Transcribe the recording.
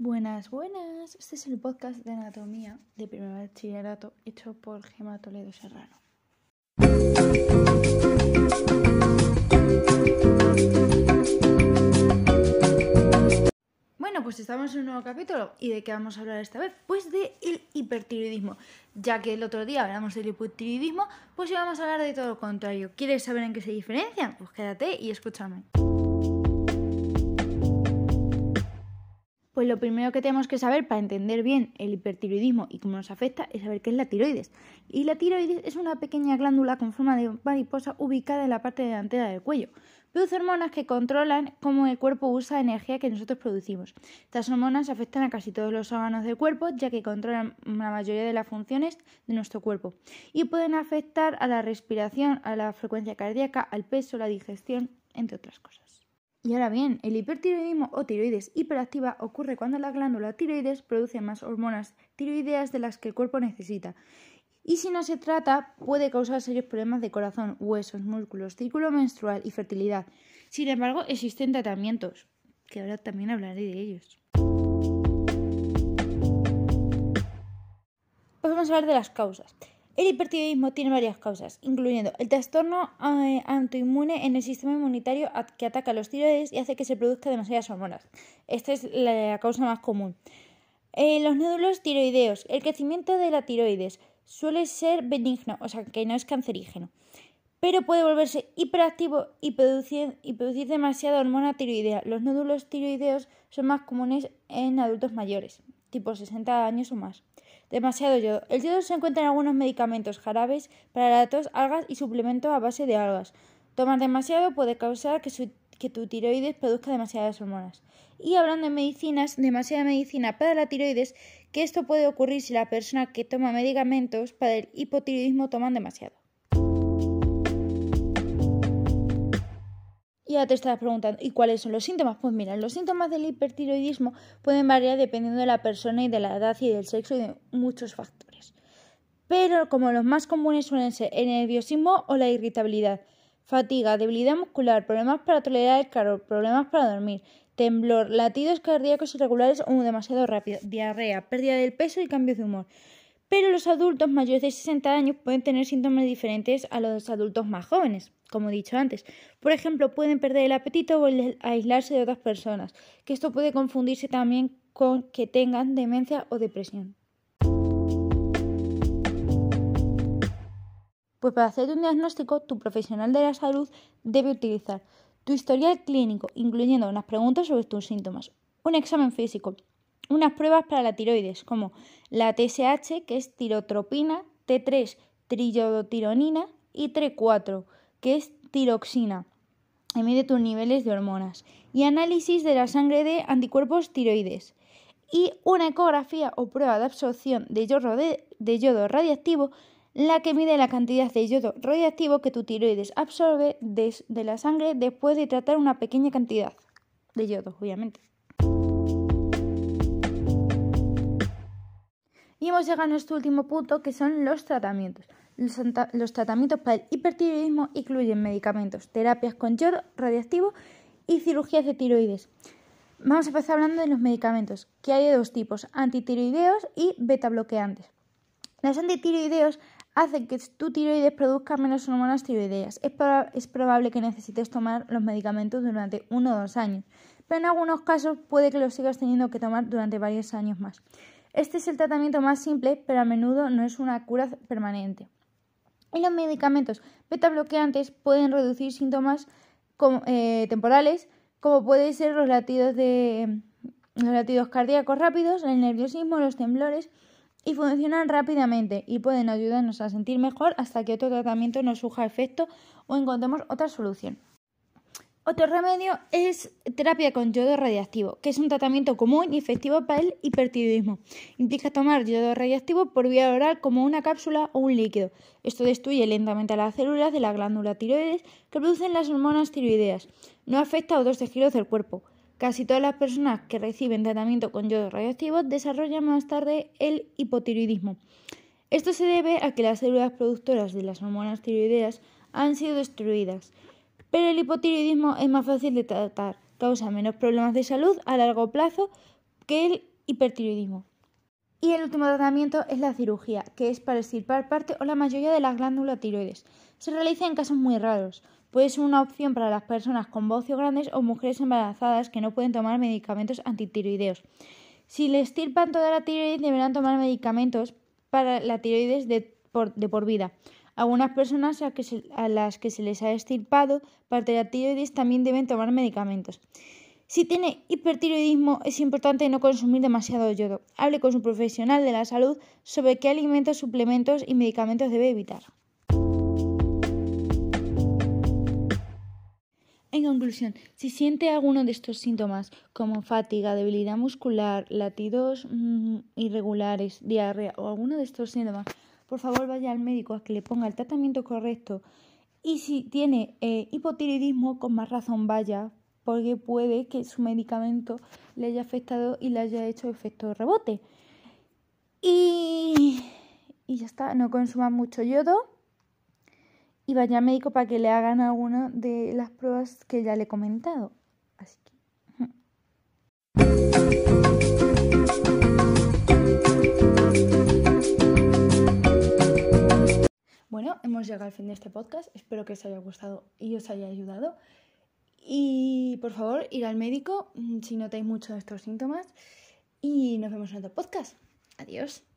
Buenas, buenas. Este es el podcast de anatomía de primer bachillerato hecho por Gema Toledo Serrano. Bueno, pues estamos en un nuevo capítulo. ¿Y de qué vamos a hablar esta vez? Pues de el hipertiroidismo. Ya que el otro día hablamos del hipotiroidismo, pues hoy vamos a hablar de todo lo contrario. ¿Quieres saber en qué se diferencian? Pues quédate y escúchame. Pues lo primero que tenemos que saber para entender bien el hipertiroidismo y cómo nos afecta es saber qué es la tiroides. Y la tiroides es una pequeña glándula con forma de mariposa ubicada en la parte delantera del cuello. Produce hormonas que controlan cómo el cuerpo usa energía que nosotros producimos. Estas hormonas afectan a casi todos los órganos del cuerpo, ya que controlan la mayoría de las funciones de nuestro cuerpo. Y pueden afectar a la respiración, a la frecuencia cardíaca, al peso, la digestión, entre otras cosas. Y ahora bien, el hipertiroidismo o tiroides hiperactiva ocurre cuando la glándula tiroides produce más hormonas tiroideas de las que el cuerpo necesita. Y si no se trata, puede causar serios problemas de corazón, huesos, músculos, círculo menstrual y fertilidad. Sin embargo, existen tratamientos, que ahora también hablaré de ellos. Pues vamos a hablar de las causas. El hipertiroidismo tiene varias causas, incluyendo el trastorno eh, autoinmune en el sistema inmunitario que ataca a los tiroides y hace que se produzcan demasiadas hormonas. Esta es la causa más común. Eh, los nódulos tiroideos. El crecimiento de la tiroides suele ser benigno, o sea que no es cancerígeno, pero puede volverse hiperactivo y producir, y producir demasiada hormona tiroidea. Los nódulos tiroideos son más comunes en adultos mayores, tipo 60 años o más. Demasiado yodo. El yodo se encuentra en algunos medicamentos, jarabes para la tos, algas y suplementos a base de algas. Tomar demasiado puede causar que, que tu tiroides produzca demasiadas hormonas. Y hablando de medicinas, demasiada medicina para la tiroides, que esto puede ocurrir si la persona que toma medicamentos para el hipotiroidismo toman demasiado. Y ahora te estás preguntando, ¿y cuáles son los síntomas? Pues mira, los síntomas del hipertiroidismo pueden variar dependiendo de la persona y de la edad y del sexo y de muchos factores. Pero como los más comunes suelen ser el nerviosismo o la irritabilidad, fatiga, debilidad muscular, problemas para tolerar el calor, problemas para dormir, temblor, latidos cardíacos irregulares o demasiado rápido, diarrea, pérdida del peso y cambios de humor. Pero los adultos mayores de 60 años pueden tener síntomas diferentes a los adultos más jóvenes, como he dicho antes. Por ejemplo, pueden perder el apetito o aislarse de otras personas, que esto puede confundirse también con que tengan demencia o depresión. Pues para hacer un diagnóstico, tu profesional de la salud debe utilizar tu historial clínico, incluyendo unas preguntas sobre tus síntomas, un examen físico, unas pruebas para la tiroides, como la TSH, que es tirotropina, T3, triyodotironina y T4, que es tiroxina, y mide tus niveles de hormonas, y análisis de la sangre de anticuerpos tiroides, y una ecografía o prueba de absorción de yodo, de yodo radiactivo, la que mide la cantidad de yodo radiactivo que tu tiroides absorbe de, de la sangre después de tratar una pequeña cantidad de yodo, obviamente. Y hemos llegado a nuestro último punto, que son los tratamientos. Los, tratamientos para el hipertiroidismo incluyen medicamentos, terapias con yodo radiactivo y cirugías de tiroides. Vamos a empezar hablando de los medicamentos, que hay de dos tipos, antitiroideos y beta bloqueantes. Los antitiroideos hacen que tu tiroides produzca menos hormonas tiroideas. Es, es probable que necesites tomar los medicamentos durante uno o dos años, pero en algunos casos puede que los sigas teniendo que tomar durante varios años más. Este es el tratamiento más simple, pero a menudo no es una cura permanente. Y los medicamentos beta bloqueantes pueden reducir síntomas eh, temporales, como pueden ser los latidos, de, los latidos cardíacos rápidos, el nerviosismo, los temblores, y funcionan rápidamente y pueden ayudarnos a sentir mejor hasta que otro tratamiento nos surja efecto o encontremos otra solución. Otro remedio es terapia con yodo radiactivo, que es un tratamiento común y efectivo para el hipertiroidismo. Implica tomar yodo radiactivo por vía oral como una cápsula o un líquido. Esto destruye lentamente las células de la glándula tiroides que producen las hormonas tiroideas. No afecta a otros tejidos del cuerpo. Casi todas las personas que reciben tratamiento con yodo radiactivo desarrollan más tarde el hipotiroidismo. Esto se debe a que las células productoras de las hormonas tiroideas han sido destruidas. Pero el hipotiroidismo es más fácil de tratar, causa menos problemas de salud a largo plazo que el hipertiroidismo. Y el último tratamiento es la cirugía, que es para extirpar parte o la mayoría de las glándulas tiroides. Se realiza en casos muy raros. Puede ser una opción para las personas con bocios grandes o mujeres embarazadas que no pueden tomar medicamentos antitiroideos. Si le extirpan toda la tiroides, deberán tomar medicamentos para la tiroides de por, de por vida. Algunas personas a, las que se les ha extirpado parte de la tiroides también deben tomar medicamentos. Si tiene hipertiroidismo, es importante no consumir demasiado yodo. Hable con su profesional de la salud sobre qué alimentos, suplementos y medicamentos debe evitar. En conclusión, si siente alguno de estos síntomas, como fatiga, debilidad muscular, latidos mmm, irregulares, diarrea o alguno de estos síntomas, por favor vaya al médico a que le ponga el tratamiento correcto. Y si tiene eh, hipotiroidismo, con más razón vaya, porque puede que su medicamento le haya afectado y le haya hecho efecto rebote. Y, y ya está, no consuma mucho yodo y vaya al médico para que le hagan alguna de las pruebas que ya le he comentado. Así que... Bueno, hemos llegado al fin de este podcast. Espero que os haya gustado y os haya ayudado. Y por favor, ir al médico mm, si notáis mucho de estos síntomas. Y nos vemos en otro podcast. Adiós.